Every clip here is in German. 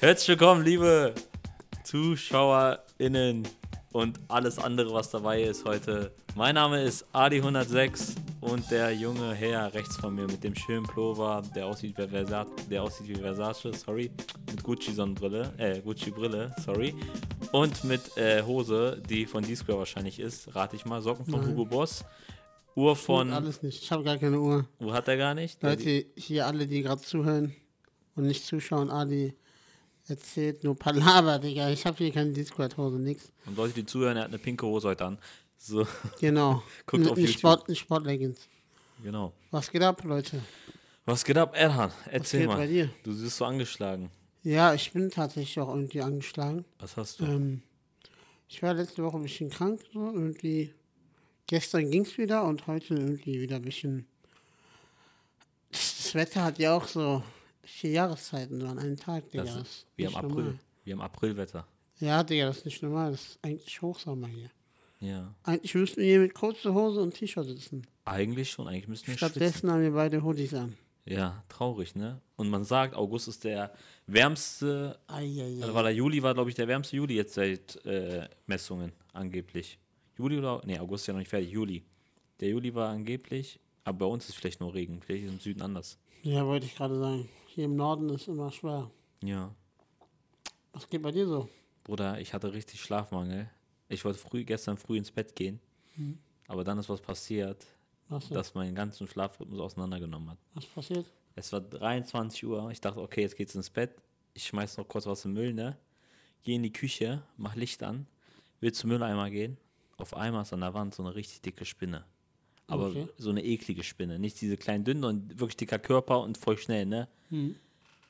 Herzlich willkommen, liebe ZuschauerInnen und alles andere, was dabei ist heute. Mein Name ist Adi106 und der junge Herr rechts von mir mit dem schönen Pullover, der aussieht wie Versace, der aussieht wie Versace, sorry, mit Gucci-Sonnenbrille, äh, Gucci-Brille, sorry, und mit äh, Hose, die von D-Square wahrscheinlich ist, rate ich mal, Socken von Nein. Hugo Boss, Uhr von, Alles nicht. Ich habe gar keine Uhr. Uhr hat er gar nicht? Leute, hier alle, die gerade zuhören und nicht zuschauen, Adi erzählt nur Palaver, Digga. Ich habe hier keine Discord-Hose, nix. Und Leute, die zuhören, er hat eine pinke Hose heute an. So, Genau. Guckt Eine- auf YouTube. Sport, Sportleggings. genau. Was geht ab, Leute? Was geht ab, Erhan? Erzähl geht mal. bei dir? Du siehst so angeschlagen. Ja, ich bin tatsächlich auch irgendwie angeschlagen. Was hast du? Ähm, ich war letzte Woche ein bisschen krank, so irgendwie. Gestern ging es wieder und heute irgendwie wieder ein bisschen. Das Wetter hat ja auch so vier Jahreszeiten so an einem Tag, Digga. Das ist wie am April. normal. Wie am Aprilwetter. Ja, Digga, das ist nicht normal. Das ist eigentlich Hochsommer hier. Ja. Eigentlich müssten wir hier mit kurzer Hose und T-Shirt sitzen. Eigentlich schon, eigentlich müssten wir schwitzen. Stattdessen haben wir beide Hoodies an. Ja, traurig, ne? Und man sagt, August ist der wärmste, Eieiei. also war der Juli war, glaube ich, der wärmste Juli jetzt seit äh, Messungen, angeblich. Juli oder, nee, August ist ja noch nicht fertig, Juli. Der Juli war angeblich, aber bei uns ist vielleicht nur Regen, vielleicht ist es im Süden anders. Ja, wollte ich gerade sagen. Hier im Norden ist immer schwer. Ja. Was geht bei dir so? Bruder, ich hatte richtig Schlafmangel. Ich wollte früh, gestern früh ins Bett gehen, aber dann ist was passiert, Was, das meinen ganzen Schlafrhythmus auseinandergenommen hat. was passiert? Es war 23 Uhr. Ich dachte, okay, jetzt geht's ins Bett. Ich schmeiß noch kurz was im Müll, ne? Geh in die Küche, mach Licht an, will zum Mülleimer gehen. Auf einmal ist an der Wand so eine richtig dicke Spinne. Aber Okay. so eine eklige Spinne. Nicht diese kleinen dünnen und wirklich dicker Körper und voll schnell, ne?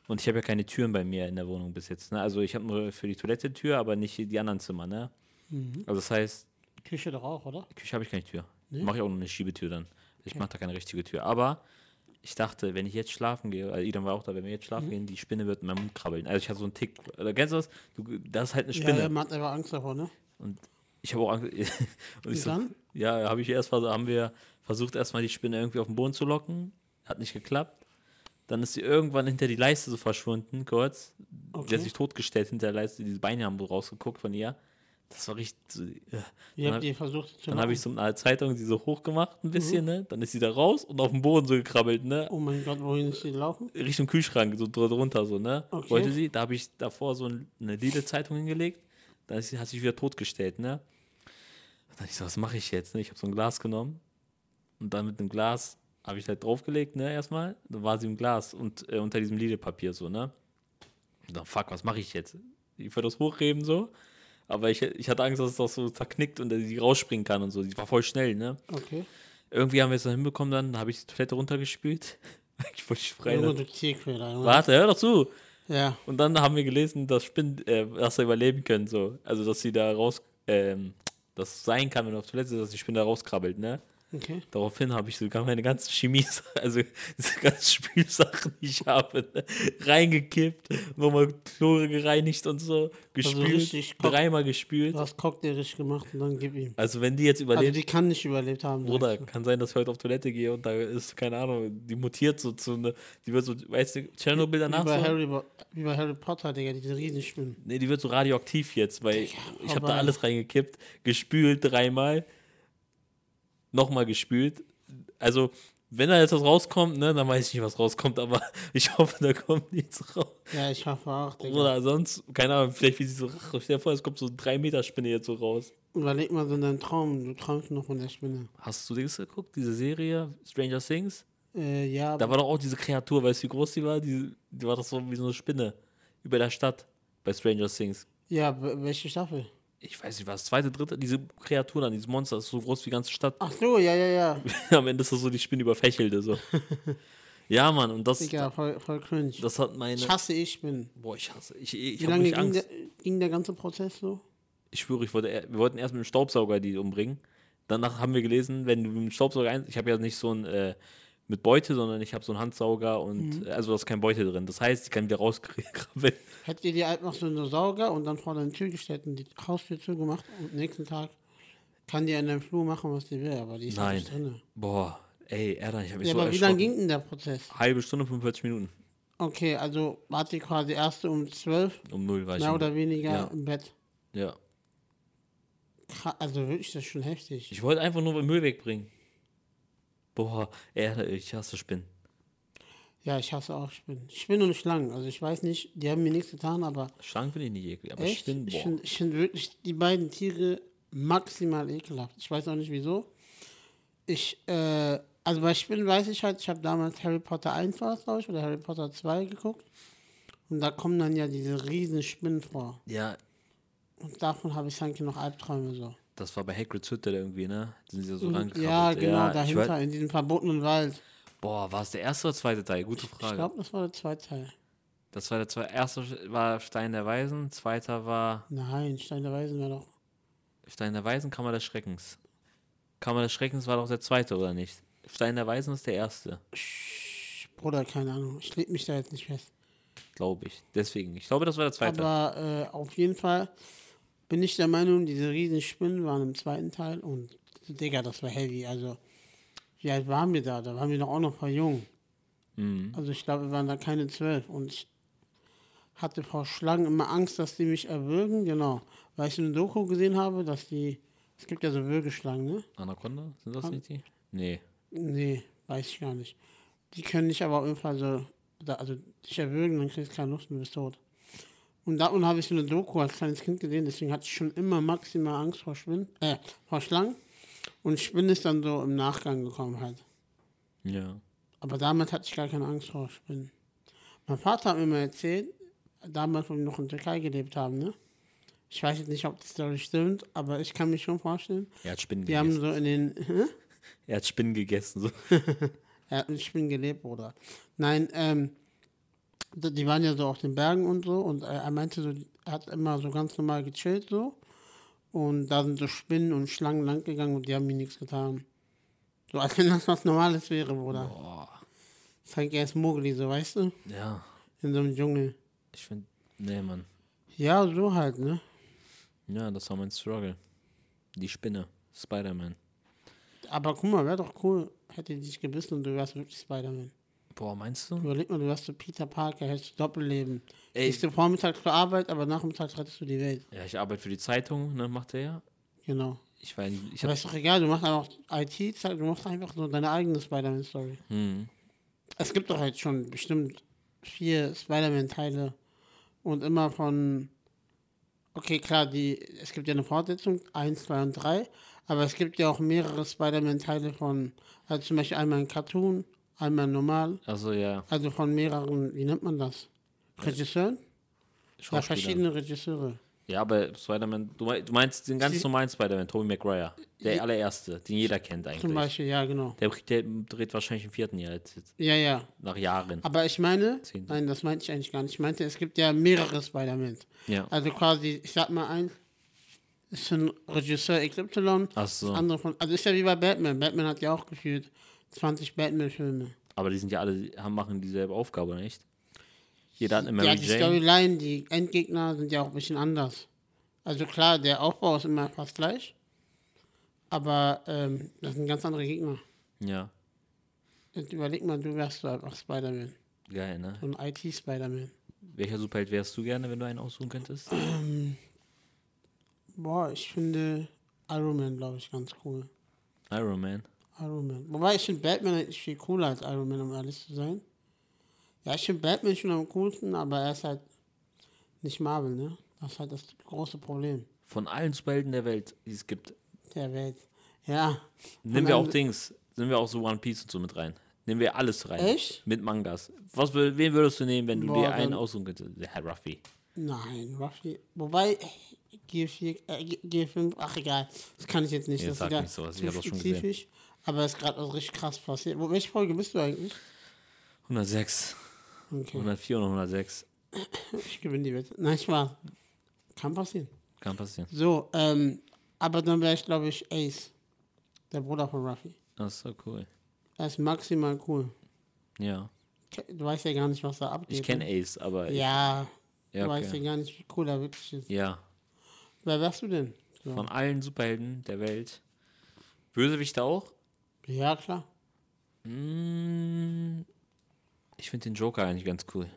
Und ich habe ja keine Türen bei mir in der Wohnung bis jetzt. Ne? Also ich habe nur für die Toilette Tür, aber nicht die anderen Zimmer, ne? Also das heißt, Küche doch auch, oder? Küche habe ich keine Tür. Mache ich auch nur eine Schiebetür dann. Ich mache da keine richtige Tür. Aber ich dachte, wenn ich jetzt schlafen gehe, also Idan war auch da, wenn wir jetzt Mhm. schlafen gehen, die Spinne wird in meinem Mund krabbeln. Also ich hatte so einen Tick. Oder kennst du das? Du, das ist halt eine Ja, Spinne. ja, man hat einfach Angst davor, ne? Und ich habe auch Angst. und ich so, dann? ja, habe ich erst haben wir versucht, erstmal die Spinne irgendwie auf den Boden zu locken. Hat nicht geklappt. Dann ist sie irgendwann hinter die Leiste so verschwunden, kurz. Die Okay. hat sich totgestellt hinter der Leiste. Diese Beine haben so rausgeguckt von ihr. Das war richtig. Wie Dann habt hab- ihr versucht zu dann habe ich so eine Zeitung, die so hochgemacht, ein bisschen, ne? Dann ist sie da raus und auf den Boden so gekrabbelt, ne? Oh mein Gott, wohin ist die gelaufen? Richtung Kühlschrank, so dr- drunter, so, ne? Okay. Wollte sie, da habe ich davor so ein- eine Lidl-Zeitung hingelegt, dann hat sie sich wieder totgestellt, ne? Dann dachte ich so, was mache ich jetzt, ne? Ich habe so ein Glas genommen und dann mit dem Glas habe ich halt draufgelegt, ne, erstmal. Dann war sie im Glas und äh, unter diesem Lidl-Papier so, ne? Und dann, fuck, was mache ich jetzt? Ich würde das hochheben so, aber ich, ich hatte Angst, dass es das so zerknickt und dass sie rausspringen kann und so. Die war voll schnell, ne? Okay. Irgendwie haben wir es dann hinbekommen, dann habe ich die Toilette runtergespült. ich wollte frei. Warte, hör doch zu. Ja. Und dann haben wir gelesen, dass Spinnen, äh, dass sie überleben können, so. Also, dass sie da raus, ähm, das sein kann, wenn du auf Toilette dass die Spinne da rauskrabbelt, ne? Okay. Daraufhin habe ich sogar meine ganzen Chemie, also diese ganzen Spülsachen, die ich habe, ne, reingekippt, nochmal Chlore gereinigt und so, gespült, Also dreimal gespült. Du hast cocktailisch gemacht und dann gib ihm. Also, wenn die jetzt Also überlebt, die kann nicht überlebt haben. Bruder, kann sein, dass ich heute auf Toilette gehe und da ist, keine Ahnung, die mutiert so zu eine, die wird so, weißt du, Tschernobyl danach Wie bei, so? Harry, wie bei Harry Potter, Digga, diese Riesenspinnen. Nee, die wird so radioaktiv jetzt, weil ich habe da alles reingekippt, gespült dreimal, nochmal gespült. Also, wenn da jetzt was rauskommt, ne, dann weiß ich nicht, was rauskommt, aber ich hoffe, da kommt nichts raus. Ja, ich hoffe auch, Digga. Oder sonst, keine Ahnung, vielleicht wie sie so, stell dir vor, es kommt so eine 3 Meter Spinne jetzt so raus. Überleg mal so in deinen Traum, du träumst noch von der Spinne. Hast du das geguckt, diese Serie, Stranger Things? Äh, ja, Da war doch auch diese Kreatur, weißt du, wie groß die war? Die, die war doch so wie so eine Spinne über der Stadt bei Stranger Things. ja, welche Staffel? Ich weiß nicht, was, zweite, dritte, diese Kreatur dann, dieses Monster, ist so groß wie die ganze Stadt. Ach so, ja, ja, ja. Am Ende ist das so die Spinne überfächelte, so. ja, Mann, und das, Digga, voll, voll cringe. das hat meine. Ich hasse ich bin. Boah, ich hasse. Ich, ich Wie lange ging Angst. der, ging der ganze Prozess so? Ich schwöre, ich wollte, wir wollten erst mit dem Staubsauger die umbringen. Danach haben wir gelesen, wenn du mit dem Staubsauger ein, ich habe ja nicht so ein äh, mit Beute, sondern ich habe so einen Handsauger und äh, also da ist kein Beute drin. Das heißt, ich kann wieder rauskrabbeln. Hättet ihr dir einfach so einen Sauger und dann vor deine Tür gestellt und die Haustür zugemacht und nächsten Tag kann die in deinem Flur machen, was die will, aber die ist halt Nein. nicht drin. Boah, ey, Erdan, ich habe mich Ja, so aber wie lange ging denn der Prozess? Halbe Stunde, 45 Minuten. Okay, also wart ihr quasi erst um 12, Um 0 war ich. mehr oder weniger ja. im Bett. Ja. Also wirklich, das ist schon heftig. Ich wollte einfach nur den Müll wegbringen. Boah, Erde, ich hasse Spinnen. Ja, ich hasse auch Spinnen. Spinnen und Schlangen. Also ich weiß nicht, die haben mir nichts getan, aber Schlangen finde ich nicht eklig, aber echt, Spinnen, ich boah. finde find wirklich die beiden Tiere maximal ekelhaft. Ich weiß auch nicht wieso. Ich, äh, also bei Spinnen weiß ich halt, ich habe damals Harry Potter 1 war es, glaube ich, oder Harry Potter 2 geguckt. Und da kommen dann ja diese riesen Spinnen vor. Ja, Und davon habe ich eigentlich noch Albträume so. Das war bei Hagrid's Hütte irgendwie, ne? Sind sie so Und, rangekrabbelt. ja, genau, ich dahinter, weiß- in diesem verbotenen Wald. Boah, war es der erste oder zweite Teil? Gute Ich Frage. glaube, das war der zweite Teil. Das war der zweite. Erste war Stein der Weisen, zweiter war Nein, Stein der Weisen war doch. Stein der Weisen, Kammer des Schreckens. Kammer des Schreckens war doch der zweite, oder nicht? Stein der Weisen ist der erste, Bruder, keine Ahnung. Ich leg mich da jetzt nicht fest. glaube ich. Deswegen. Ich glaube, das war der zweite. Aber äh, auf jeden Fall bin ich der Meinung, diese riesen Spinnen waren im zweiten Teil und Digga, das war heavy. Also, wie alt waren wir da? Da waren wir doch auch noch voll jung. Mhm. Also ich glaube, wir waren da keine zwölf und ich hatte vor Schlangen immer Angst, dass die mich erwürgen. Genau. Weil ich eine Doku gesehen habe, dass die, es gibt ja so Würgeschlangen, ne? Anaconda? Sind das nicht die? Nee. Nee, weiß ich gar nicht. Die können dich aber auf jeden Fall so, also dich erwürgen, dann kriegst du keine Lust und bist tot. Und davon habe ich so eine Doku als kleines Kind gesehen, deswegen hatte ich schon immer maximal Angst vor Spinnen, äh, vor Schlangen. Und Spinnen ist dann so im Nachgang gekommen halt. Ja. Aber damals hatte ich gar keine Angst vor Spinnen. Mein Vater hat mir mal erzählt, damals, wo wir noch in der Türkei gelebt haben, ne? Ich weiß jetzt nicht, ob die Story stimmt, aber ich kann mich schon vorstellen. Er hat Spinnen Wir haben gegessen. so in den, hä? Er hat Spinnen gegessen. So. Er hat mit Spinnen gelebt, Bruder. Nein, ähm, die waren ja so auf den Bergen und so und er meinte so, er hat immer so ganz normal gechillt so und da sind so Spinnen und Schlangen lang gegangen und die haben mir nichts getan. So als wenn das was Normales wäre, Bruder. Boah. Halt erst Mogli, so weißt du, Ja. in so einem Dschungel. Ich finde. Nee, Mann. Ja, so halt, ne? Ja, das war mein Struggle. Die Spinne. Spider-Man. Aber guck mal, wäre doch cool, hätte dich gebissen und du wärst wirklich Spider-Man. Boah, meinst du? Überleg mal, du wärst so Peter Parker, hättest du Doppelleben. Ey. Gehst du vormittags zur Arbeit, aber nachmittags rettest du die Welt. Ja, ich arbeite für die Zeitung, ne, macht er ja. Genau. Ich war in, ich Aber ist doch egal, du machst einfach IT, du machst einfach so deine eigene Spider-Man-Story. hm, Es gibt doch jetzt schon bestimmt vier Spider-Man-Teile und immer von. Okay, klar, die, es gibt ja eine Fortsetzung, 1, 2 und 3, aber es gibt ja auch mehrere Spider-Man-Teile von, also zum Beispiel einmal ein Cartoon, einmal normal, also ja, also von mehreren, wie nennt man das? Regisseuren? Ja, verschiedene Regisseure. Ja, aber Spider-Man, du, mei- du meinst den ganz Sie- normalen Spider-Man, Tobey Maguire. Der Sie- allererste, den jeder kennt Zum eigentlich. Beispiel, ja, genau. Der, der dreht wahrscheinlich im vierten Jahr jetzt, Ja, ja. nach Jahren. Aber ich meine, Zehn. nein, das meinte ich eigentlich gar nicht. Ich meinte, es gibt ja mehrere Spider-Man. Ja. Also quasi, ich sag mal eins, ist ein Regisseur XY, Ach so. das andere von, also ist ja wie bei Batman. Batman hat ja auch gefühlt 20 Batman-Filme. Aber die sind ja alle, haben, machen dieselbe Aufgabe, nicht? Jeder hat eine Mary Ja, die Jane. Storyline, die Endgegner sind ja auch ein bisschen anders. Also klar, der Aufbau ist immer fast gleich, aber ähm, das sind ganz andere Gegner. Ja, Jetzt überleg mal, du wärst so einfach Spider-Man. geil, ne? So ein IT-Spider-Man. Welcher Superheld wärst du gerne, wenn du einen aussuchen könntest? Boah, ich finde Iron Man, glaube ich, ganz cool. Iron Man. Iron Man. Wobei ich finde Batman eigentlich viel cooler als Iron Man, um ehrlich zu sein. Ja, ich finde Batman schon am coolsten, aber er ist halt nicht Marvel, ne? Das ist halt das große Problem Von allen Superhelden der Welt, die es gibt, der Welt. Ja. nehmen wir auch Dings, nehmen wir auch so One Piece und so mit rein. Nehmen wir alles rein. Echt? Mit Mangas. Was, wen würdest du nehmen, wenn du Boah, dir einen aussuchen könntest? Der Herr Ruffy. Nein, Ruffy. Wobei, G4, äh, G- G5, ach egal. Das kann ich jetzt nicht. Nee, das ist wieder nicht sowas, ich zu hab das schon gesehen. Aber es ist gerade was richtig krass passiert. Wo, welche Folge bist du eigentlich? 106. Okay, 104 und 106. ich gewinne die Wette. Nein, Spaß. Kann passieren. Kann passieren. So, ähm, aber dann wäre ich, glaube ich, Ace. Der Bruder von Ruffy. Das ist so cool. Er ist maximal cool. Ja. Du weißt ja gar nicht, was da abgeht. Ich kenne ne? Ace, aber. Ja, ja, du weißt ja okay. gar nicht, wie cool er wirklich ist. ja. Wer wärst du denn? So. Von allen Superhelden der Welt. Bösewichte auch? Ja, klar. Mm, Ich finde den Joker eigentlich ganz cool.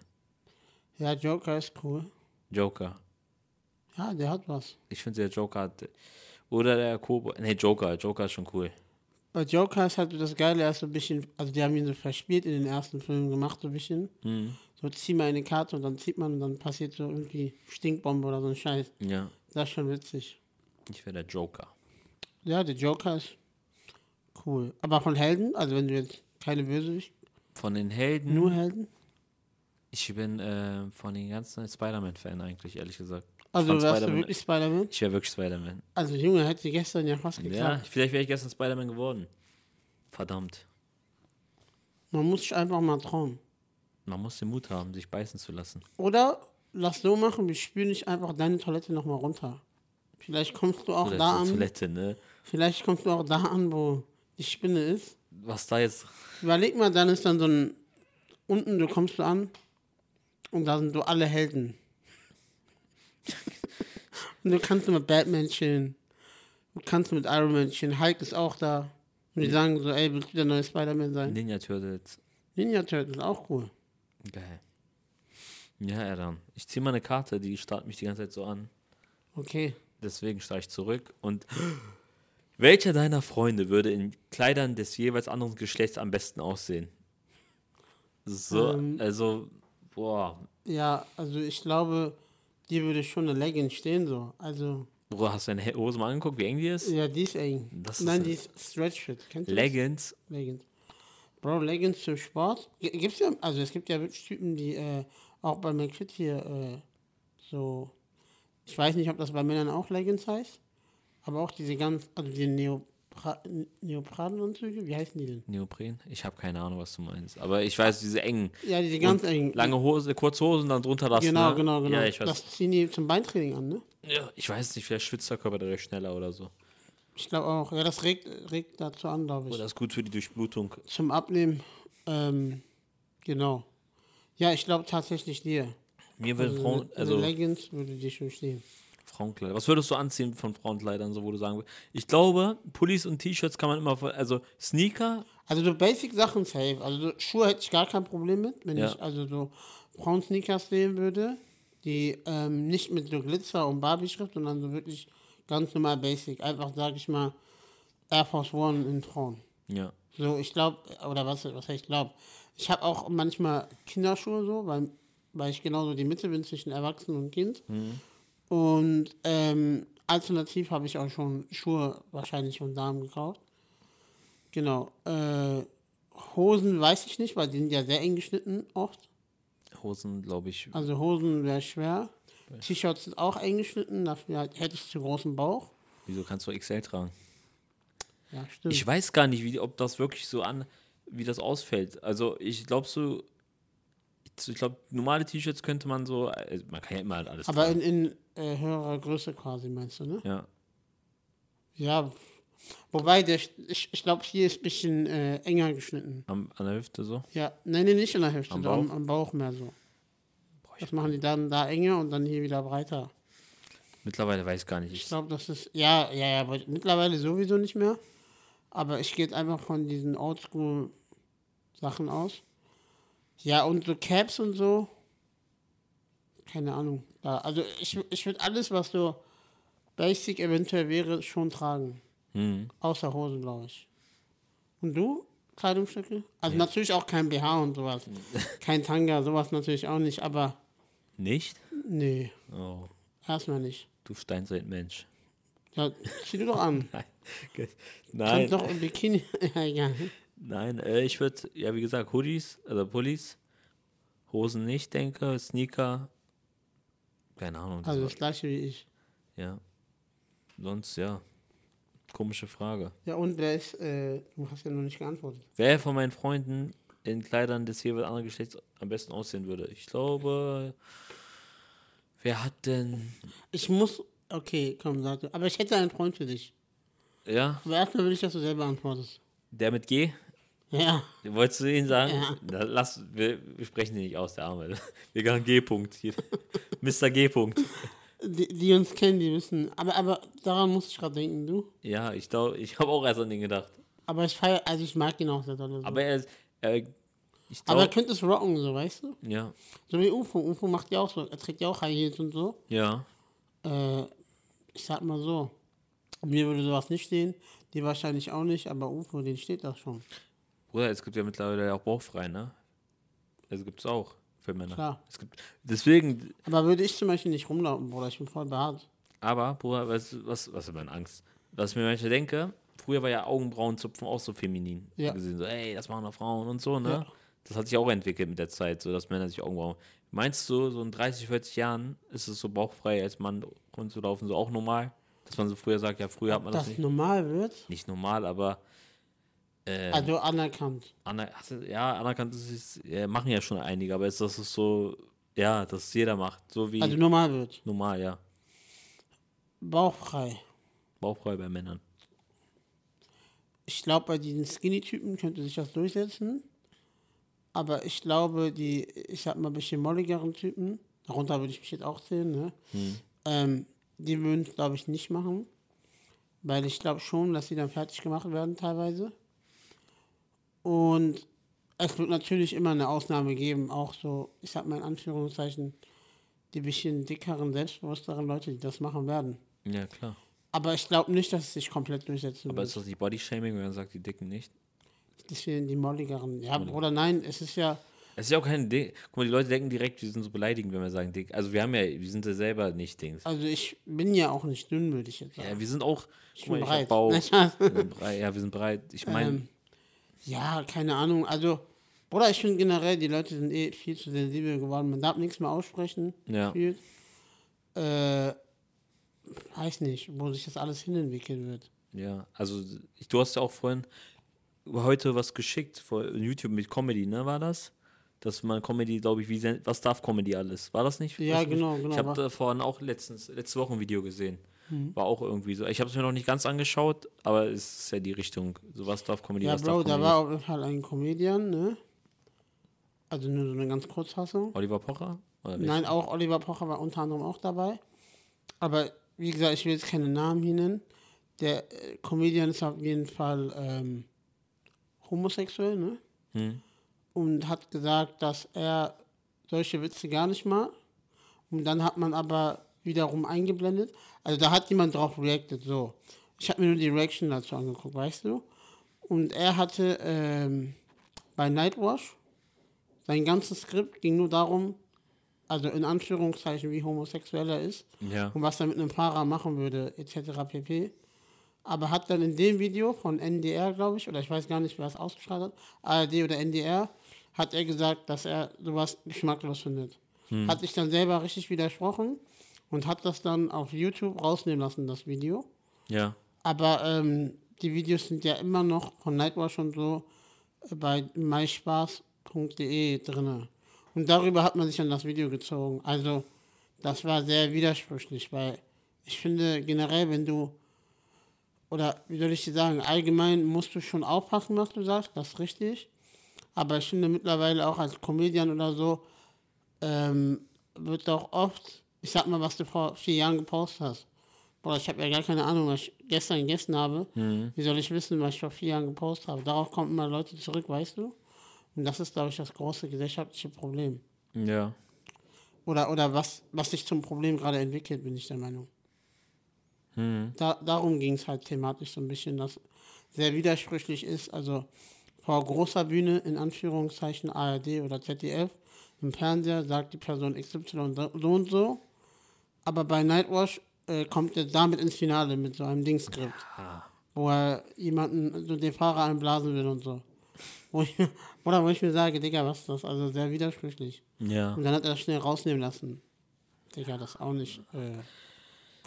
Ja, Joker ist cool. Joker. Ja, der hat was. Ich finde der Joker hat. Oder der Kobo. Nee, Joker. Joker ist schon cool. Bei Joker ist halt das Geile, er ist so ein bisschen, also die haben ihn so verspielt in den ersten Filmen gemacht, so ein bisschen. Mhm. So, zieh mal eine Karte und dann zieht man und dann passiert so irgendwie Stinkbombe oder so ein Scheiß. Ja. Das ist schon witzig. Ich wäre der Joker. Ja, der Joker ist cool. Aber von Helden, also wenn du jetzt keine Bösewicht, Von den Helden. nur Helden. Ich bin äh, von den ganzen Spider-Man-Fan eigentlich, ehrlich gesagt. Also wärst du Spider-Man- wirklich Spider-Man? Ich wäre wirklich Spider-Man. Also Junge, hätte gestern ja fast Ja, geklappt. vielleicht wäre ich gestern Spider-Man geworden. Verdammt. Man muss sich einfach mal trauen. Man muss den Mut haben, sich beißen zu lassen. Oder lass so machen, wir spülen nicht einfach deine Toilette nochmal runter. Vielleicht kommst du auch Oder da an. Toilette, ne? Vielleicht kommst du auch da an, wo die Spinne ist. Was da jetzt. Überleg mal, dann ist dann so ein. Unten, du kommst du an und da sind so alle Helden. und du kannst mit Batman chillen. Du kannst mit Iron Man chillen. Hulk ist auch da. Und die sagen so, ey, willst du der neue Spider-Man sein? Ninja Turtles. Ninja Turtles, auch cool. Geil. Ja, Erdam. Ich ziehe mal eine Karte, die starrt mich die ganze Zeit so an. Okay. Deswegen steige ich zurück. Und welcher deiner Freunde würde in Kleidern des jeweils anderen Geschlechts am besten aussehen? So, Ähm. also, boah. Ja, also ich glaube, dir würde schon eine Leggings stehen so. Also, Bro, hast du deine Hose mal angeguckt, wie eng die ist? ja, die ist eng. Das ist Nein, ein- die ist Stretch-Fit. Kennst du das? Leggings. Leggings. Bro, Leggings zum Sport? Gibt's ja, also es gibt ja wirklich Typen, die äh, auch bei McFit hier äh, so, ich weiß nicht, ob das bei Männern auch Leggings heißt, aber auch diese ganz, also die Neopra Neoprananzüge, wie heißen die denn? Neopren? Ich habe keine Ahnung, was du meinst. Aber ich weiß, diese engen. Ja, diese ganz engen. Lange Hose, kurze Hosen, dann drunter das. Genau, ne? genau, genau. Ja, ich weiß. das ziehen die zum Beintraining an, ne? ja, ich weiß nicht, vielleicht schwitzt der Körper dadurch schneller oder so. Ich glaube auch. Ja, das regt, regt dazu an, glaube ich. Oder ist gut für die Durchblutung. Zum Abnehmen, ähm, genau. Ja, ich glaube tatsächlich dir. Mir würden Also, Frauen, also Leggings würde dir schon stehen. Frauenkleider. Was würdest du anziehen von Frauenkleidern, so wo du sagen würdest? Ich glaube, Pullis und T-Shirts kann man immer, also Sneaker, Also so Basic-Sachen safe. Also so Schuhe hätte ich gar kein Problem mit, wenn Ja. ich also so Frauen-Sneakers sehen würde, die ähm, nicht mit so Glitzer und Barbie-Schrift, sondern so wirklich ganz normal Basic. Einfach, sage ich mal, Air Force One in Frauen. ja. So, ich glaube, oder was, was ich glaube, ich habe auch manchmal Kinderschuhe so, weil, weil ich genauso die Mitte bin zwischen Erwachsenen und Kind. Und ähm, alternativ habe ich auch schon Schuhe wahrscheinlich von Damen gekauft. Genau. Äh, Hosen weiß ich nicht, weil die sind ja sehr eng geschnitten oft. Hosen, glaube ich. Also Hosen wäre schwer. T-Shirts sind auch eng geschnitten, dafür hätte ich zu großen Bauch. Wieso kannst du XL tragen? Ja, stimmt. Ich weiß gar nicht, wie, ob das wirklich so an, wie das ausfällt. Also ich glaube so, ich glaube, normale T-Shirts könnte man so, also man kann ja immer alles Aber tragen. in, in äh, höherer Größe quasi, meinst du, ne? ja. Ja, wobei, der, ich, ich glaube, hier ist ein bisschen äh, enger geschnitten. Am, an der Hüfte so. Ja, nein, nee, nicht an der Hüfte, Am so am, Bauch? am Bauch mehr so. Das machen die dann da enger und dann hier wieder breiter. mittlerweile weiß ich gar nicht. Ich glaube, das ist, ja, ja, ja, aber mittlerweile sowieso nicht mehr. Aber ich gehe einfach von diesen Oldschool-Sachen aus. Ja, und so Caps und so. Keine Ahnung. Also ich, ich würde alles, was so basic eventuell wäre, schon tragen. hm. Außer Hosen, glaube ich. Und du? Kleidungsstücke? Also natürlich auch kein BH und sowas. kein Tanga, sowas natürlich auch nicht, aber Nicht? nee, Oh, erstmal nicht. du Steinzeitmensch. Ja, zieh du doch an. Nein. Kannst Nein, doch im Bikini. ja, egal. Nein äh, ich würde, ja wie gesagt, Hoodies, also Pullis, Hosen nicht, denke, Sneaker, keine Ahnung. Also das gleiche wie ich. Ja. Sonst, ja. Komische Frage. Ja, und wer ist, äh, du hast ja noch nicht geantwortet. Wer von meinen Freunden in Kleidern des jeweils anderen Geschlechts am besten aussehen würde? Ich glaube, wer hat denn. Ich muss, okay, komm, sag du. Aber ich hätte einen Freund für dich. Ja, Aber erstmal will ich, dass du selber antwortest. der mit G? Ja, Wolltest du ihn sagen? Ja. Na, lass, wir, wir sprechen ihn nicht aus, der Arme. Wir gehen G-Punkt. hier. Mr. G-Punkt. die, die uns kennen, die wissen. Aber, aber daran muss ich gerade denken, du. Ja, ich glaube, ich habe auch erst an den gedacht. Aber ich feier, also ich mag ihn auch sehr doll. So. Aber er, ist- Ich Aber er könnte es rocken, so, weißt du? ja, So wie UFO. UFO macht ja auch so, er trägt ja auch High Heels und so. ja. Äh, ich sag mal so, mir würde sowas nicht stehen, die wahrscheinlich auch nicht, aber UFO, den steht das schon. Bruder, es gibt ja mittlerweile ja auch bauchfrei, ne? Also gibt es auch für Männer. Klar. Es gibt, deswegen, Aber würde ich zum Beispiel nicht rumlaufen, Bruder, ich bin voll behaart. aber, Bruder, weißt du, was, was ist meine Angst? Was ich mir manchmal denke, früher war ja Augenbrauenzupfen auch so feminin. Ja. Gesehen, so, ey, das machen doch Frauen und so, ne? Ja. Das hat sich auch entwickelt mit der Zeit, so dass Männer sich Augenbrauen. Meinst du, so in 30, 40 Jahren ist es so bauchfrei als Mann rumzulaufen, so auch normal? Dass man so früher sagt, ja, früher hat man das Das nicht. normal wird, Nicht normal, aber äh, also anerkannt. aner ja, anerkannt ist es, ja, machen ja schon einige, aber ist das ist so, ja, dass es jeder macht, so wie Also normal wird. normal, ja. Bauchfrei. Bauchfrei bei Männern. Ich glaube, bei diesen Skinny-Typen könnte sich das durchsetzen. Aber ich glaube, die, ich sag mal, ein bisschen molligeren Typen, darunter würde ich mich jetzt auch zählen, ne? Ähm, die würden es, glaube ich, nicht machen. Weil ich glaube schon, dass sie dann fertig gemacht werden teilweise. Und es wird natürlich immer eine Ausnahme geben, auch so, ich sag mal in Anführungszeichen, die bisschen dickeren, selbstbewussteren Leute, die das machen werden. Ja, klar. Aber ich glaube nicht, dass es sich komplett durchsetzen Aber wird. ist das nicht Body-Shaming, wenn man sagt, die Dicken nicht? Deswegen die molligeren. Ja, oder nein, es ist ja, Es ist ja auch kein Ding. Guck mal, die Leute denken direkt, wir sind so beleidigend, wenn wir sagen dick. Also wir haben ja, wir sind ja selber nicht Dings. also ich bin ja auch nicht dünn, würde ich jetzt sagen. Ja, wir sind auch, ich guck mal, bin ich breit. Bauch. Wir sind breit. Ja, wir sind breit. Ich meine, Ähm, ja, keine Ahnung. Also, Bruder, ich finde generell, die Leute sind eh viel zu sensibel geworden. Man darf nichts mehr aussprechen. Ja. gefühlt. Äh, weiß nicht, wo sich das alles hinentwickeln wird. ja, also ich, du hast ja auch vorhin heute was geschickt vor YouTube mit Comedy, ne, war das? Dass man Comedy, glaube ich, wie was darf Comedy alles? War das nicht? Ja, genau, genau, Ich habe da vorhin auch letztens, letzte Woche ein Video gesehen. Mhm. War auch irgendwie so. Ich habe es mir noch nicht ganz angeschaut, aber es ist ja die Richtung. So was darf Comedy, Ja, was Bro, darf da war auf jeden Fall ein Comedian, ne? Also nur so eine ganz Kurzfassung. Oliver Pocher? Nein, auch Oliver Pocher war unter anderem auch dabei. Aber wie gesagt, ich will jetzt keine Namen hier nennen. Der äh, Comedian ist auf jeden Fall ähm, homosexuell, ne? Hm. Und hat gesagt, dass er solche Witze gar nicht mag. Und dann hat man aber wiederum eingeblendet. Also da hat jemand drauf reacted, so. Ich habe mir nur die Reaction dazu angeguckt, weißt du? Und er hatte ähm, bei Nightwash, sein ganzes Skript ging nur darum, also in Anführungszeichen, wie homosexuell er ist Ja. und was er mit einem Fahrer machen würde, etc. pp. Aber hat dann in dem Video von NDR, glaube ich, oder ich weiß gar nicht, wer es ausgestrahlt hat, ARD oder NDR, hat er gesagt, dass er sowas geschmacklos findet. Hat sich dann selber richtig widersprochen und hat das dann auf YouTube rausnehmen lassen, das Video. Ja. Aber ähm, die Videos sind ja immer noch von Nightwatch und so äh, bei myspaß.de drinne. Und darüber hat man sich dann das Video gezogen. Also, das war sehr widersprüchlich, weil ich finde generell, wenn du, oder wie soll ich dir sagen, allgemein musst du schon aufpassen, was du sagst, das ist richtig. Aber ich finde mittlerweile auch als Comedian oder so, ähm, wird auch oft, ich sag mal, was du vor vier Jahren gepostet hast. Boah, ich habe ja gar keine Ahnung, was ich gestern gegessen habe. Wie soll ich wissen, was ich vor vier Jahren gepostet habe? Darauf kommen immer Leute zurück, weißt du? Und das ist, glaube ich, das große gesellschaftliche Problem. Ja. Oder, oder was, was sich zum Problem gerade entwickelt, bin ich der Meinung. Da, darum ging es halt thematisch so ein bisschen, dass sehr widersprüchlich ist. Also vor großer Bühne, in Anführungszeichen ARD oder ZDF, im Fernseher sagt die Person XY so und so. Aber bei Nightwash äh, kommt er damit ins Finale mit so einem Dingskript, wo er jemanden, so den Fahrer einblasen will und so. Wo ich, oder wo ich mir sage, Digga, was ist das? Also sehr widersprüchlich. Ja. Und dann hat er das schnell rausnehmen lassen. Digga, das ist auch nicht äh,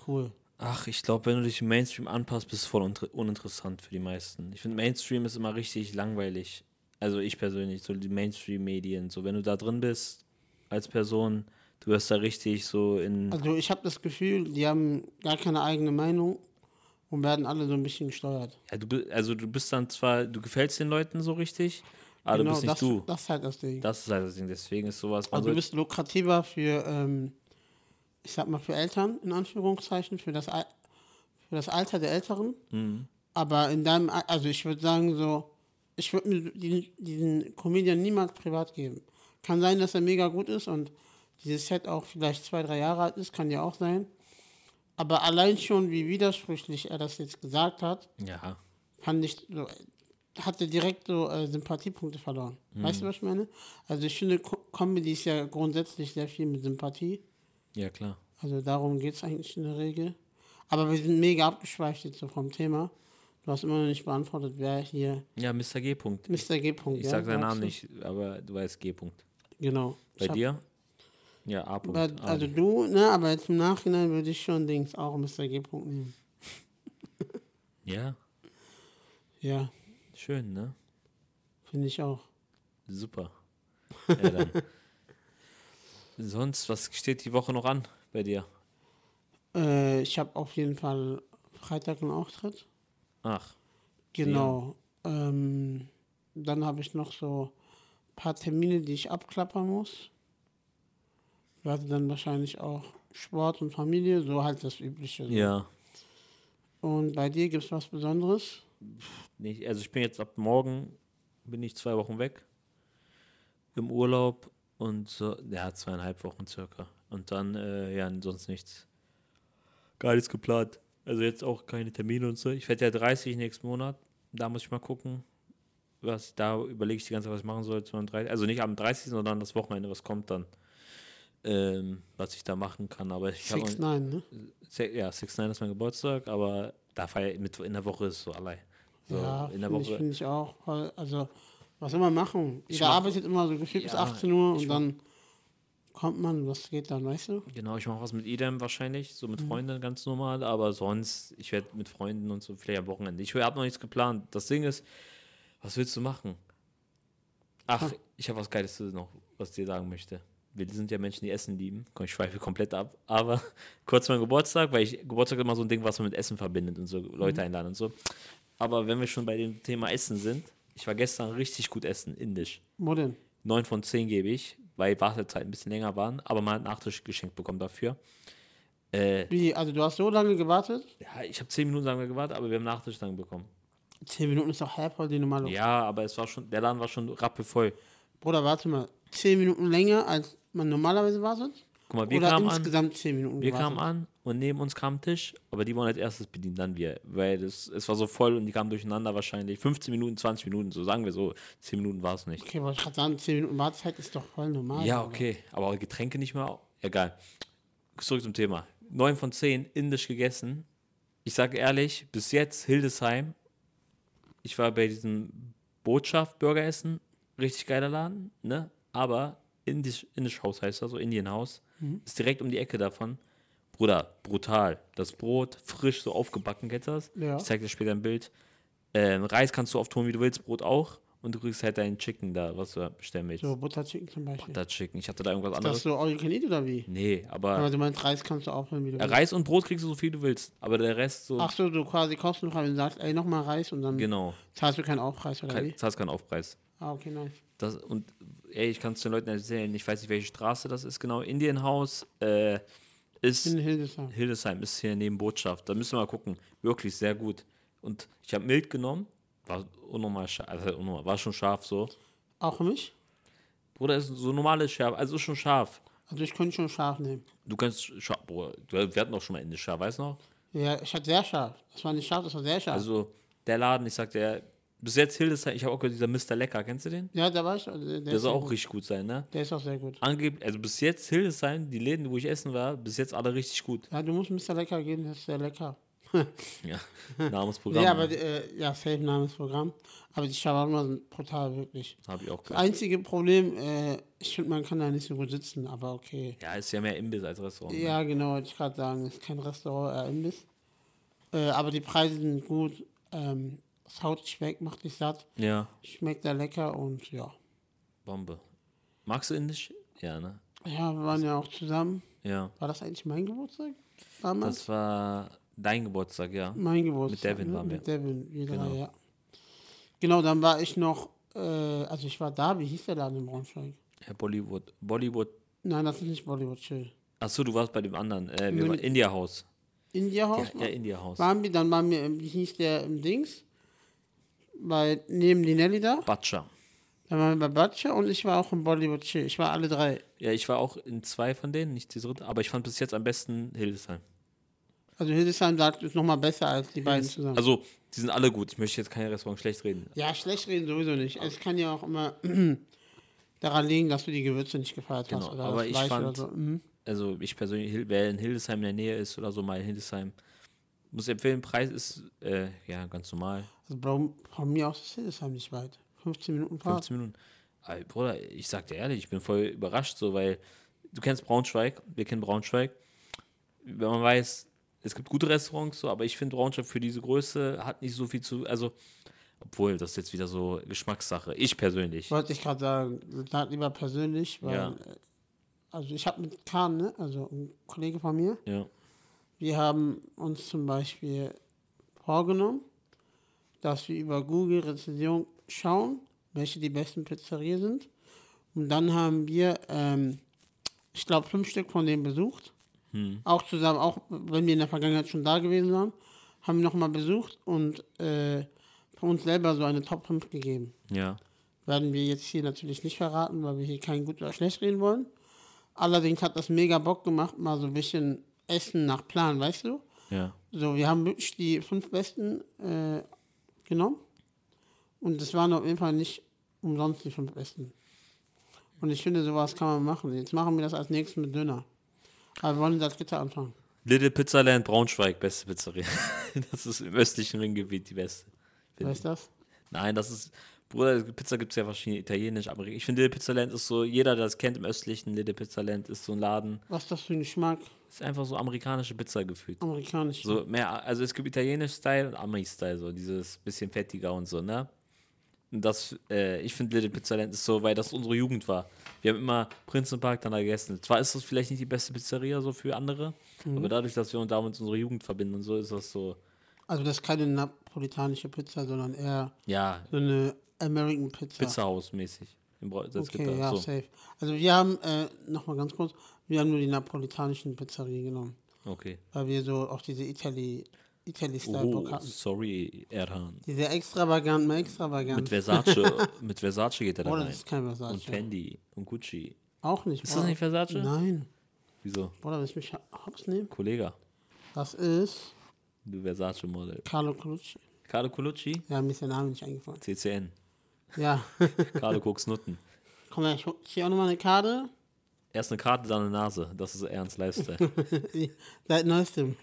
cool. Ach, ich glaube, wenn du dich im Mainstream anpasst, bist du voll uninteressant für die meisten. Ich finde, Mainstream ist immer richtig langweilig. Also ich persönlich, so die Mainstream-Medien. So, wenn du da drin bist als Person, du wirst da richtig so in. Also ich habe das Gefühl, die haben gar keine eigene Meinung und werden alle so ein bisschen gesteuert. Ja, du, also du bist dann zwar, du gefällst den Leuten so richtig, aber du bist nicht Genau, das, du. das ist halt das Ding. Das ist halt das Ding. Deswegen ist sowas. also du bist lukrativer für, ähm, ich sag mal, für Eltern, in Anführungszeichen, für das, Al- für das Alter der Älteren. Mhm. Aber in deinem, Al- also ich würde sagen so, ich würde mir diesen, diesen Comedian niemals privat geben. Kann sein, dass er mega gut ist und dieses Set auch vielleicht zwei, drei Jahre alt ist, kann ja auch sein. Aber allein schon, wie widersprüchlich er das jetzt gesagt hat, Ja. fand ich so, hatte direkt so äh, Sympathiepunkte verloren. Weißt du, was ich meine? Also ich finde, Co Comedy ist ja grundsätzlich sehr viel mit Sympathie. Ja, klar. Also darum geht es eigentlich in der Regel. Aber wir sind mega abgeschweift jetzt so vom Thema. Du hast immer noch nicht beantwortet, wer hier Ja, Mr. G. -Punkt. Mr. G. -Punkt, Ich ja, sag seinen Namen nicht, aber du weißt G. -Punkt. Genau. Bei Ich hab- dir? Ja, A. -Punkt. Ah, Also du, ne, aber jetzt im Nachhinein würde ich schon Dings auch Mr. G. -Punkt nehmen. ja, Ja, schön, ne? finde ich auch. Super. Ja, dann. Sonst, was steht die Woche noch an bei dir? Äh, ich habe auf jeden Fall Freitag einen Auftritt. Ach, Genau. Ähm, dann habe ich noch so ein paar Termine, die ich abklappern muss. Ich werde dann wahrscheinlich auch Sport und Familie, so halt das Übliche. ja. Und bei dir gibt es was Besonderes? Nicht, also ich bin jetzt ab morgen, bin ich zwei Wochen weg im Urlaub und so, ja, zweieinhalb Wochen circa. Und dann, äh, ja, sonst nichts. Gar nichts geplant. Also jetzt auch keine Termine und so. Ich werde ja 30 nächsten Monat. Da muss ich mal gucken. Was, da überlege ich die ganze Zeit, was ich machen soll. zu meinem 30 Also nicht am 30., sondern das Wochenende, was kommt dann. Ähm, was ich da machen kann. Aber ich habe Six Nine, ne? Se- Ja, 6 9 ist mein Geburtstag, aber da feier mit in der Woche ist so allein. So, ja, in der finde ich, Woche. find ich auch. Also, was soll man machen? Ich Jeder mach- arbeitet immer so gefühlt bis Ja, 18 Uhr ich und dann kommt man, was geht dann, weißt du? Genau, ich mache was mit Idem wahrscheinlich, so mit Mhm. Freunden ganz normal, aber sonst, ich werde mit Freunden und so vielleicht am Wochenende. Ich habe noch nichts geplant. Das Ding ist, was willst du machen? Ach, ich habe was Geiles noch, was ich dir sagen möchte. Wir sind ja Menschen, die Essen lieben. Komm, ich schweife komplett ab. Aber kurz mein Geburtstag, weil ich Geburtstag immer so ein Ding, was man mit Essen verbindet und so Leute Mhm. einladen und so. Aber wenn wir schon bei dem Thema Essen sind, ich war gestern richtig gut essen, indisch. Wo denn? 9 von 10 gebe ich, weil Wartezeiten ein bisschen länger waren, aber man hat Nachtisch geschenkt bekommen dafür. Äh, Wie, also du hast so lange gewartet? ja, ich habe 10 Minuten wir gewartet, aber wir haben Nachtisch dann bekommen. 10 Minuten ist doch halb voll die normale. Ja, aber es war schon, der Laden war schon rappelvoll. Bruder, warte mal. 10 Minuten länger, als man normalerweise wartet? Guck mal, wir Oder kamen an, insgesamt 10 Minuten wir gewartet? kamen an und neben uns kam ein Tisch, aber die wurden als erstes bedient, dann wir, weil das, es war so voll und die kamen durcheinander wahrscheinlich. 15 Minuten, 20 Minuten, so sagen wir so. 10 Minuten war es nicht. Okay, wollte ich gerade sagen, 10 Minuten Wartezeit ist doch voll normal. Ja, aber- okay, aber Getränke nicht mehr. Egal. Zurück zum Thema. 9 von 10 indisch gegessen. Ich sage ehrlich, bis jetzt Hildesheim. Ich war bei diesem Botschaft Burger essen. Richtig geiler Laden, ne? Aber Indisch, Indisch Haus heißt das, so Indian Haus. Mhm. Ist direkt um die Ecke davon. Bruder, brutal. Das Brot frisch so aufgebacken, kennst du das? Ja. Ich zeig dir später ein Bild. Ähm, Reis kannst du auftun, wie du willst, Brot auch. Und du kriegst halt deinen Chicken da, was du bestellen willst. So Butterchicken zum Beispiel. Da Chicken. Ich hatte da irgendwas Ist anderes. das so all you can eat oder wie? Nee, aber Aber du meinst, Reis kannst du aufhören, wie du willst. Reis und Brot kriegst du so viel du willst. Aber der Rest so. Ach so, du quasi kostenfrei und sagst, ey, nochmal Reis und dann Genau. zahlst du keinen Aufpreis oder Kein, wie? zahlst keinen Aufpreis. Ah, okay, nice. Das, und ey, ich kann es den Leuten erzählen, ich weiß nicht, welche Straße das ist genau. Indienhaus äh, ist. In Hildesheim. Hildesheim ist hier neben Botschaft. Da müssen wir mal gucken. Wirklich sehr gut. Und ich habe mild genommen. War unnormal scharf. Also unnormal, war schon scharf so. Auch für mich? Bruder, ist so normales scharf. Also ist schon scharf. Also ich könnte schon scharf nehmen. Du kannst scharf. Bruder, wir hatten auch schon mal indisch scharf, weißt du noch? Ja, ich hatte sehr scharf. Das war nicht scharf, das war sehr scharf. Also der Laden, ich sag dir, bis jetzt Hildesheim, ich habe auch gehört, dieser Mr. Lecker, kennst du den? ja, da war ich. Der, Der soll auch gut. richtig gut sein, ne? Der ist auch sehr gut. Angeblich, also bis jetzt Hildesheim, die Läden, wo ich essen war, bis jetzt alle richtig gut. Ja, du musst Mr. Lecker geben, das ist sehr lecker. Ja, Namensprogramm. Ja, aber äh, ja, safe Namensprogramm. Aber die Shawarma sind brutal, wirklich. habe ich auch Das gehört. einzige Problem, äh, ich finde, man kann da nicht so gut sitzen, aber okay. Ja, ist ja mehr Imbiss als Restaurant. ne? Ja, genau, wollte ich gerade sagen. Ist kein Restaurant, eher Imbiss. Äh, aber die Preise sind gut. Ähm, das Haut schmeckt, macht dich satt. Ja, Schmeckt sehr lecker und ja. Bombe. Magst du Indisch? Ja, ne? Ja, wir waren ja auch zusammen. Ja. War das eigentlich mein Geburtstag? Damals? Das war dein Geburtstag, ja. mein Geburtstag. Devin ne? waren wir. Mit Devin, wir drei, Genau. ja. Genau, dann war ich noch, äh, also ich war da, wie hieß der Laden in Braunschweig? Herr Bollywood. Bollywood. Nein, das ist nicht Bollywood Chill. Achso, du warst bei dem anderen. Äh, wir waren. India Haus. India Haus? Ja, ja, India Haus. Waren wir, dann waren wir, wie hieß der im Dings? Bei neben die Nelly da. Batscha. Dann waren wir bei Butcher und ich war auch im Bollywood Chill. Ich war alle drei. Ja, ich war auch in zwei von denen, nicht die dritte, aber ich fand bis jetzt am besten Hildesheim. Also Hildesheim sagt, ist nochmal besser als die beiden zusammen. Also, die sind alle gut. Ich möchte jetzt kein Restaurant schlecht reden. ja, schlecht reden sowieso nicht. Es kann ja auch immer daran liegen, dass du die Gewürze nicht gefeiert hast. Genau, Oder aber ich fand- oder so. Mhm. Also, ich persönlich, wer in Hildesheim in der Nähe ist oder so, mal in Hildesheim, muss empfehlen, Preis ist äh, ja ganz normal. Also von mir aus ist Hildesheim nicht weit. 15 Minuten Fahrt. 15 Minuten. Aber, Bruder, ich sag dir ehrlich, ich bin voll überrascht, so, weil du kennst Braunschweig, wir kennen Braunschweig. Wenn man weiß, es gibt gute Restaurants, so, aber ich finde Braunschweig für diese Größe hat nicht so viel zu, also, obwohl, das ist jetzt wieder so Geschmackssache. Ich persönlich. Wollte ich gerade sagen, sag lieber persönlich, weil, Ja. äh, also ich habe mit Kahn, ne, also ein Kollege von mir, Ja. Wir haben uns zum Beispiel vorgenommen, dass wir über Google Rezension schauen, welche die besten Pizzerien sind. Und dann haben wir, ähm, ich glaube, fünf Stück von denen besucht. Auch zusammen, auch wenn wir in der Vergangenheit schon da gewesen waren, haben wir nochmal besucht und äh, von uns selber so eine Top 5 gegeben. Ja. Werden wir jetzt hier natürlich nicht verraten, weil wir hier kein gut oder schlecht reden wollen. Allerdings hat das mega Bock gemacht, mal so ein bisschen Essen nach Plan, weißt du? Ja. So, wir haben wirklich die fünf besten äh, genommen. Und es waren auf jeden Fall nicht umsonst die fünf besten. Und ich finde, sowas kann man machen. Jetzt machen wir das als nächstes mit Döner. Aber wir wollen das Gitter anfangen. Little Pizza Land Braunschweig, beste Pizzeria. das ist im östlichen Ringgebiet die beste. Weißt du das? Nein, das ist. Bruder, Pizza gibt es ja verschiedene italienisch, amerikanisch. Ich finde, Little Pizza Land ist so, jeder, der das kennt im östlichen, Little Pizza Land ist so ein Laden. Was das für ein Geschmack? Ist einfach so amerikanische Pizza gefühlt. Amerikanisch. So mehr, also es gibt italienisch Style und Ami-Style, so dieses bisschen fettiger und so, ne? Und das, äh, ich finde Little Pizza Land ist so, weil das unsere Jugend war. Wir haben immer Prinzenpark dann da gegessen. Zwar ist das vielleicht nicht die beste Pizzeria so für andere, aber dadurch, dass wir uns damit unsere Jugend verbinden und so, ist das so, Also das ist keine napolitanische Pizza, sondern eher ja, so eine American Pizza. Das gibt Okay, da, ja, so. safe. Also wir haben, äh, nochmal ganz kurz, wir haben nur die napolitanischen Pizzerien genommen, Okay. weil wir so auch diese Italy, Italy-Style Bock Oh, hatten. sorry, Erhan. Diese extravagant, mal extravagant. Mit Versace, mit Versace geht er da Oh, rein. das ist kein Versace. Und Fendi und Gucci. Auch nicht. Ist das Bruder. nicht Versace? Nein. Wieso? Bruder, willst du mich hops nehmen? Kollege, Das ist du Versace-Model. Carlo Colucci. Carlo Colucci, Ja, mir ist der Name nicht eingefallen. CCN. Ja. Carlo Koks Nutten. Komm her, ich hier auch nochmal eine Karte. Erst eine Karte, dann eine Nase. Das ist Ernst Lifestyle. Neuestem.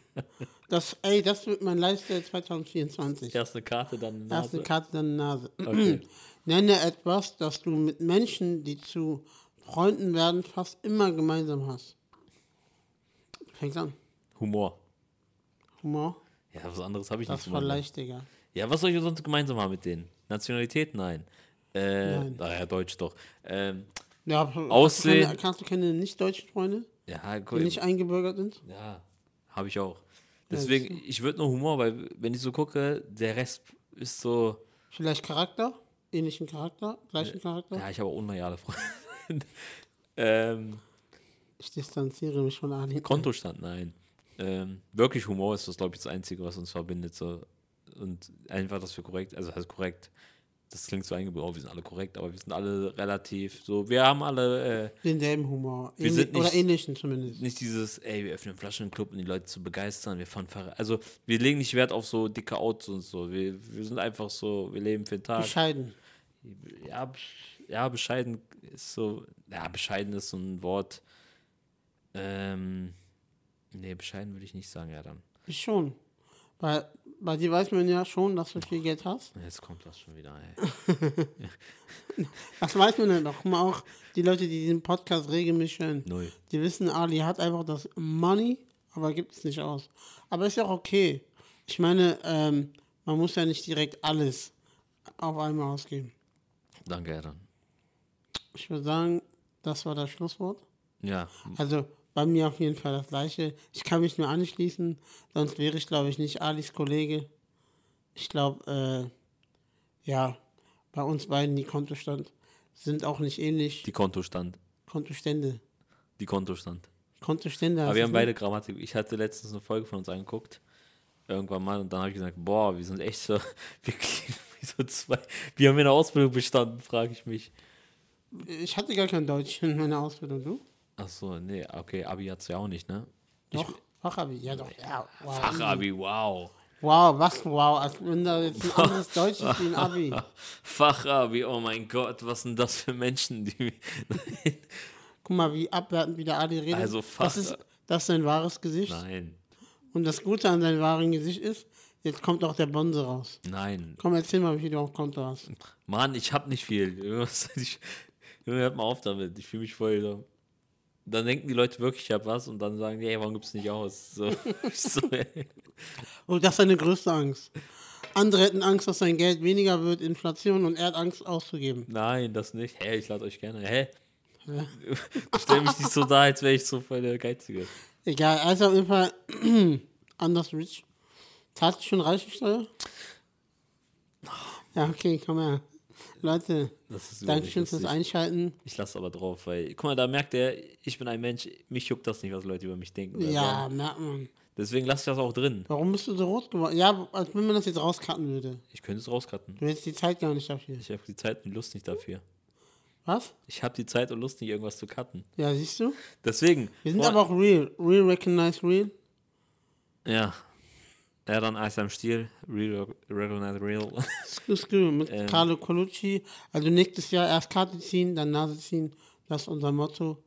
Das, ey, das wird mein Lifestyle 2024. Erst eine Karte, dann eine Erst eine Nase. Karte, dann eine Nase. Okay. Nenne etwas, das du mit Menschen, die zu Freunden werden, fast immer gemeinsam hast. Fängt an. Humor. Humor. Ja, was anderes habe ich Das nicht. war gemacht. leicht, Digga. Ja, was soll ich sonst gemeinsam haben mit denen? Nationalität? Nein. Äh, Nein. naja, Deutsch doch. Ähm, Ja, hast du Aussehen. keine- Kannst du keine nicht-deutschen Freunde, ja, die cool. nicht eingebürgert sind? Ja, habe ich auch. Deswegen, ich würde nur Humor, weil wenn ich so gucke, der Rest ist so. Vielleicht Charakter? Ähnlichen Charakter? Gleichen Charakter? Ja, ich habe auch unloyale Freunde. ähm, Ich distanziere mich von Ali. Kontostand, nein. Ähm, wirklich Humor ist das, glaube ich, das Einzige, was uns verbindet. So. Und einfach, dass wir korrekt, also heißt korrekt, das klingt so eingebildet, oh, wir sind alle korrekt, aber wir sind alle relativ so, wir haben alle äh, Denselben Humor. Wir Ähnlich, sind nicht- oder ähnlichen zumindest. nicht dieses, ey, wir öffnen Flaschen im Club, um die Leute zu begeistern, wir fahren Fahrrad. Also, wir legen nicht Wert auf so dicke Autos und so. Wir, wir sind einfach so, wir leben für den Tag. Bescheiden. ja, ja, bescheiden ist so, ja, bescheiden ist so ein Wort. Ähm, nee, bescheiden würde ich nicht sagen, ja dann. Ich schon. Weil bei dir weiß man ja schon, dass du viel Geld hast. Jetzt kommt das schon wieder, ey. Das weiß man ja doch. Guck mal auch die Leute, die diesen Podcast regelmäßig hören, Null. die wissen, Ali hat einfach das Money, aber gibt es nicht aus. Aber ist ja auch okay. Ich meine, ähm, man muss ja nicht direkt alles auf einmal ausgeben. Danke, dann. Ich würde sagen, das war das Schlusswort. Ja, Also bei mir auf jeden Fall das gleiche. Ich kann mich nur anschließen, sonst wäre ich, glaube ich, nicht Alis Kollege. Ich glaube, äh, ja, bei uns beiden die Kontostand sind auch nicht ähnlich. die Kontostand. Kontostände. Die Kontostand. Kontostände. Aber wir haben beide Grammatik. Ich hatte letztens eine Folge von uns angeguckt. irgendwann mal und dann habe ich gesagt, boah, wir sind echt so, wir klingen wie so zwei, wir haben in der Ausbildung bestanden, frage ich mich. Ich hatte gar kein Deutsch in meiner Ausbildung, du? Ach so, nee, okay, Abi hat's ja auch nicht, ne? Doch, Fachabi, ja doch. Ja, wow. Fachabi, wow. Wow, was wow, als wenn da jetzt ein anderes Deutsch ist wie ein Abi. Fachabi, oh mein Gott, was sind das für Menschen, die. Guck mal, wie abwertend wie der Adi redet. Also das ist, das ist sein wahres Gesicht. Nein, Und das Gute an seinem wahren Gesicht ist, jetzt kommt auch der Bonse raus. nein. Komm, erzähl mal, wie viel du auf Konto hast. Mann, ich hab nicht viel. Ich, hört mal auf damit. Ich fühle mich voll so. Dann denken die Leute wirklich, ich hab was und dann sagen die, ey, warum gibt's nicht aus? So, so. Und Oh, das ist seine größte Angst. Andere hätten Angst, dass sein Geld weniger wird, Inflation, und er hat Angst auszugeben. Nein, das nicht. Hä, ich lade euch gerne. Hä? Stell mich nicht so da, als wäre ich so voll der Geizige. Egal, also auf jeden Fall anders rich. Zahlst du schon Reichensteuer? Ja, okay, komm her. Leute, Dankeschön nicht fürs. Einschalten. Ich lasse aber drauf, weil, guck mal, da merkt er, ich bin ein Mensch, mich juckt das nicht, was Leute über mich denken. Ja, sagen. merkt man. Deswegen lasse ich das auch drin. Warum bist du so rot geworden? Ja, als wenn man das jetzt rauscutten würde. Ich könnte es rauscutten. Du hättest die Zeit gar nicht dafür. Ich habe die Zeit und Lust nicht dafür. Was? Ich habe die Zeit und Lust nicht, irgendwas zu cutten. Ja, siehst du? Deswegen. Wir sind aber auch real. Real recognize real. Ja. Er dann Eis am Stiel, Real, Real. Screw, screw. Mit Ähm. Carlo Colucci. Also nächstes Jahr erst Karte ziehen, dann Nase ziehen. Das ist unser Motto.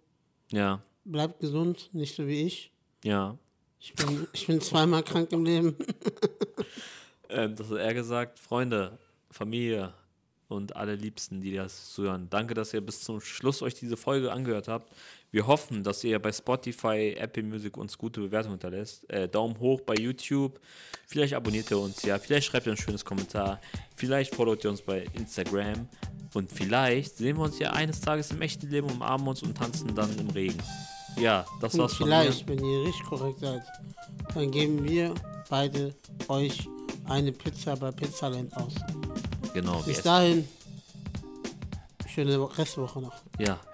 ja, Bleibt gesund, nicht so wie ich. ja. Ich bin, ich bin zweimal krank im Leben. Ähm, das hat er gesagt. Freunde, Familie und alle Liebsten, die das zuhören. Danke, dass ihr bis zum Schluss euch diese Folge angehört habt. Wir hoffen, dass ihr bei Spotify, Apple Music uns gute Bewertungen hinterlässt. Äh, Daumen hoch bei YouTube. Vielleicht abonniert ihr uns ja. Vielleicht schreibt ihr ein schönes Kommentar. Vielleicht followt ihr uns bei Instagram. Und vielleicht sehen wir uns ja eines Tages im echten Leben, umarmen uns und tanzen dann im Regen. Ja, das Und war's von vielleicht, mir. wenn ihr richtig korrekt seid, dann geben wir beide euch eine Pizza bei Pizzaland aus. Genau. Bis dahin, schöne Restwoche noch. Ja,